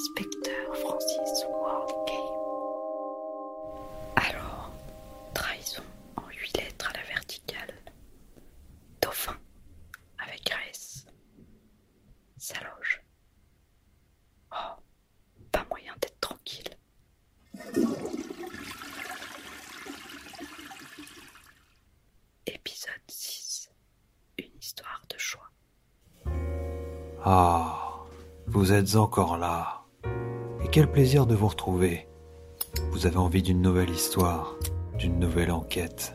Inspecteur Francis Ward Game. Alors, trahison en huit lettres à la verticale. Dauphin, avec Grace. Saloge. Oh, pas moyen d'être tranquille. Épisode 6. Une histoire de choix. Ah, vous êtes encore là. Quel plaisir de vous retrouver. Vous avez envie d'une nouvelle histoire, d'une nouvelle enquête.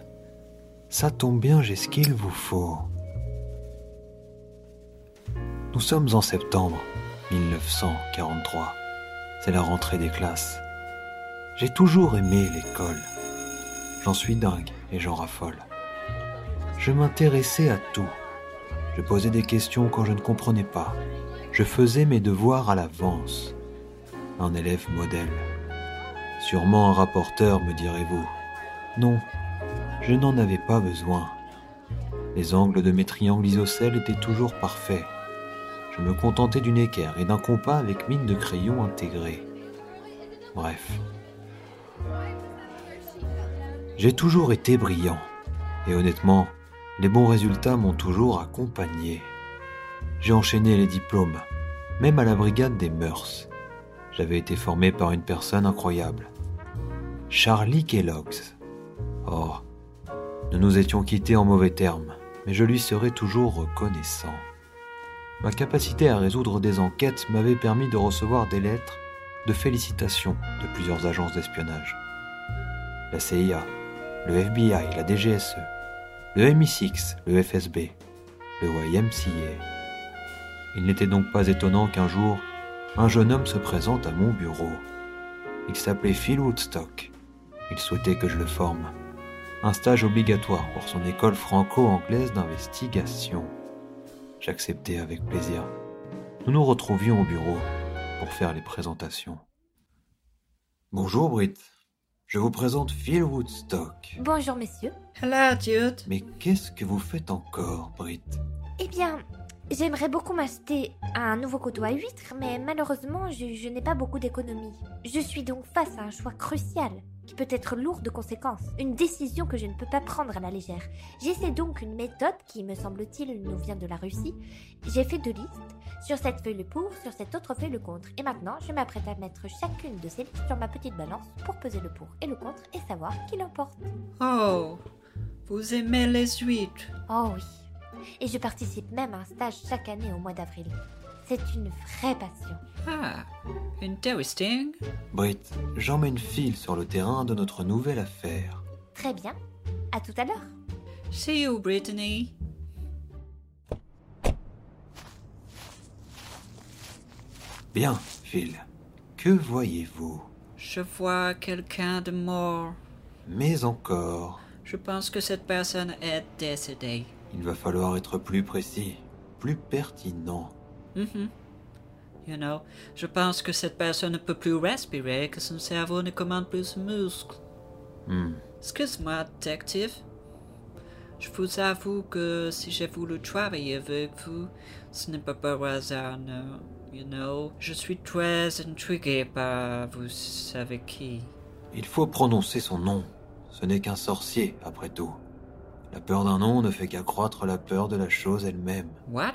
Ça tombe bien, j'ai ce qu'il vous faut. Nous sommes en septembre 1943. C'est la rentrée des classes. J'ai toujours aimé l'école. J'en suis dingue et j'en raffole. Je m'intéressais à tout. Je posais des questions quand je ne comprenais pas. Je faisais mes devoirs à l'avance. Un élève modèle. Sûrement un rapporteur, me direz-vous. Non, je n'en avais pas besoin. Les angles de mes triangles isocèles étaient toujours parfaits. Je me contentais d'une équerre et d'un compas avec mine de crayon intégrée. Bref. J'ai toujours été brillant. Et honnêtement, les bons résultats m'ont toujours accompagné. J'ai enchaîné les diplômes, même à la brigade des mœurs. J'avais été formé par une personne incroyable. Charlie Kellogg's. Oh, nous nous étions quittés en mauvais termes, mais je lui serai toujours reconnaissant. Ma capacité à résoudre des enquêtes m'avait permis de recevoir des lettres de félicitations de plusieurs agences d'espionnage. La CIA, le FBI, la DGSE, le MI6, le FSB, le YMCA. Il n'était donc pas étonnant qu'un jour, un jeune homme se présente à mon bureau. Il s'appelait Phil Woodstock. Il souhaitait que je le forme. Un stage obligatoire pour son école franco-anglaise d'investigation. J'acceptais avec plaisir. Nous nous retrouvions au bureau pour faire les présentations. Bonjour Britt, je vous présente Phil Woodstock. Bonjour messieurs. Hello, Jude. Mais qu'est-ce que vous faites encore, Britt? Eh bien, j'aimerais beaucoup m'acheter un nouveau couteau à huîtres, mais malheureusement, je, je n'ai pas beaucoup d'économies. Je suis donc face à un choix crucial qui peut être lourd de conséquences, une décision que je ne peux pas prendre à la légère. J'essaie donc une méthode qui, me semble-t-il, nous vient de la Russie. J'ai fait deux listes. Sur cette feuille le pour, sur cette autre feuille le contre. Et maintenant, je m'apprête à mettre chacune de ces listes sur ma petite balance pour peser le pour et le contre et savoir qui l'emporte. Oh, vous aimez les huîtres. Oh oui. Et je participe même à un stage chaque année au mois d'avril. C'est une vraie passion. Ah, interesting. Britt, j'emmène Phil sur le terrain de notre nouvelle affaire. Très bien. À tout à l'heure. See you, Brittany. Bien, Phil. Que voyez-vous? Je vois quelqu'un de mort. Mais encore, Je pense que cette personne est décédée. Il va falloir être plus précis, plus pertinent. Mhm. You know, je pense que cette personne ne peut plus respirer, que son cerveau ne commande plus ses muscles. Hmm. Excuse-moi, détective. Je vous avoue que si j'ai voulu travailler avec vous, ce n'est pas par hasard, non. You know, je suis très intrigué par vous savez qui. Il faut prononcer son nom. Ce n'est qu'un sorcier, après tout. La peur d'un nom ne fait qu'accroître la peur de la chose elle-même. What?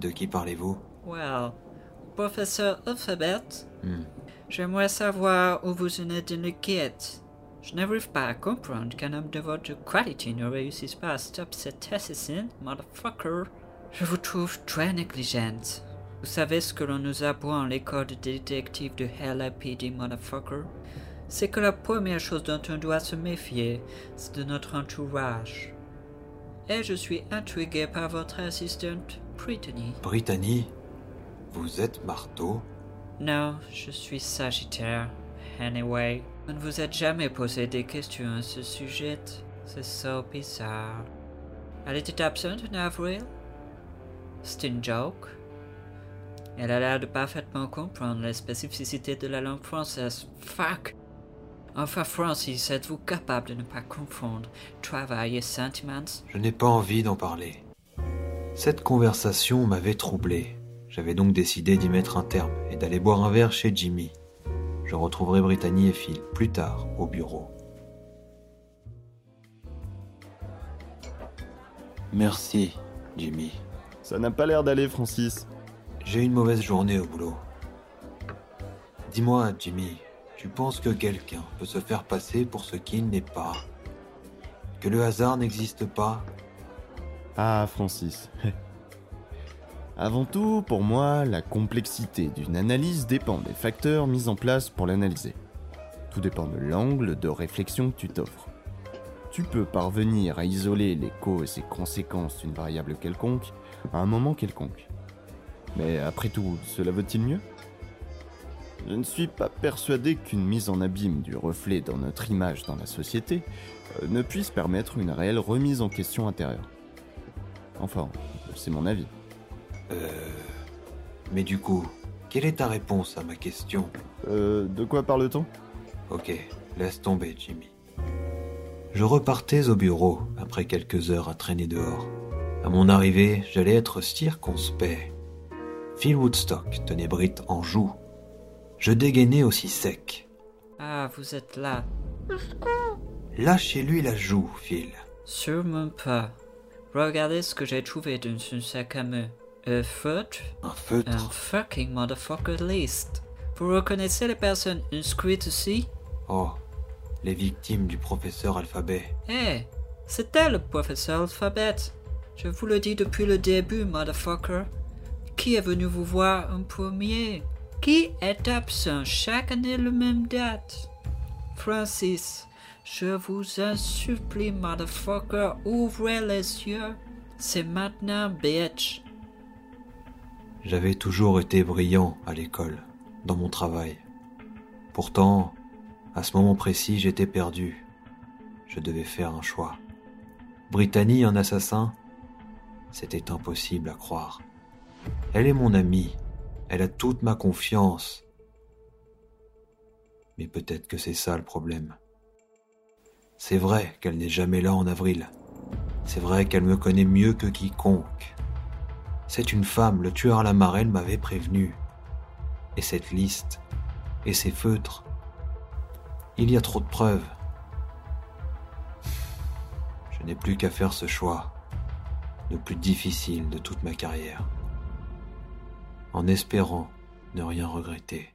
De qui parlez-vous? Well, professeur Alphabet, Hmm. j'aimerais savoir où vous en êtes dans le quête. Je n'arrive pas à comprendre qu'un homme de votre qualité ne réussisse pas à stopper cet assassin, motherfucker. Je vous trouve très négligente. Vous savez ce que l'on nous apprend à l'école de détective de LAPD, motherfucker? C'est que la première chose dont on doit se méfier, c'est de notre entourage. Et je suis intrigué par votre assistante, Brittany. Brittany Vous êtes marteau? Non, je suis Sagittaire. Anyway, vous ne vous êtes jamais posé des questions à ce sujet. C'est so bizarre. Elle était absente en avril? C'est une joke? Elle a l'air de parfaitement comprendre les spécificités de la langue française. Fuck! Enfin, Francis, êtes-vous capable de ne pas confondre travail et sentiments? Je n'ai pas envie d'en parler. Cette conversation m'avait troublé. J'avais donc décidé d'y mettre un terme et d'aller boire un verre chez Jimmy. Je retrouverai Brittany et Phil plus tard au bureau. Merci, Jimmy. Ça n'a pas l'air d'aller, Francis. J'ai eu une mauvaise journée au boulot. Dis-moi, Jimmy, tu penses que quelqu'un peut se faire passer pour ce qu'il n'est pas Que le hasard n'existe pas Ah, Francis. Avant tout, pour moi, la complexité d'une analyse dépend des facteurs mis en place pour l'analyser. Tout dépend de l'angle de réflexion que tu t'offres. Tu peux parvenir à isoler les causes et conséquences d'une variable quelconque à un moment quelconque. Mais après tout, cela vaut-il mieux? Je ne suis pas persuadé qu'une mise en abîme du reflet dans notre image dans la société euh, ne puisse permettre une réelle remise en question intérieure. Enfin, c'est mon avis. Euh... Mais du coup, quelle est ta réponse à ma question? Euh, de quoi parle-t-on? Ok, laisse tomber, Jimmy. Je repartais au bureau après quelques heures à traîner dehors. À mon arrivée, j'allais être circonspect. Phil Woodstock tenait Brit en joue. Je dégainais aussi sec. Ah, vous êtes là. Lâchez-lui la joue, Phil. Sûrement pas. Regardez ce que j'ai trouvé dans un sac à main. Un feutre? Un Un feutre. fucking motherfucker list. Vous reconnaissez les personnes inscrites ici? Oh, les victimes du professeur Alphabet. Eh, c'était le professeur Alphabet. Je vous le dis depuis le début, motherfucker. Qui est venu vous voir en premier? Qui est absent chaque année le même date? Francis, je vous en supplie, motherfucker, ouvrez les yeux. C'est maintenant, bitch. J'avais toujours été brillant à l'école, dans mon travail. Pourtant, à ce moment précis, j'étais perdu. Je devais faire un choix. Brittany, un assassin? C'était impossible à croire. Elle est mon amie. Elle a toute ma confiance. Mais peut-être que c'est ça le problème. C'est vrai qu'elle n'est jamais là en avril. C'est vrai qu'elle me connaît mieux que quiconque. C'est une femme, le tueur à la marelle m'avait prévenu. Et cette liste, et ces feutres, il y a trop de preuves. Je n'ai plus qu'à faire ce choix, le plus difficile de toute ma carrière, en espérant ne rien regretter.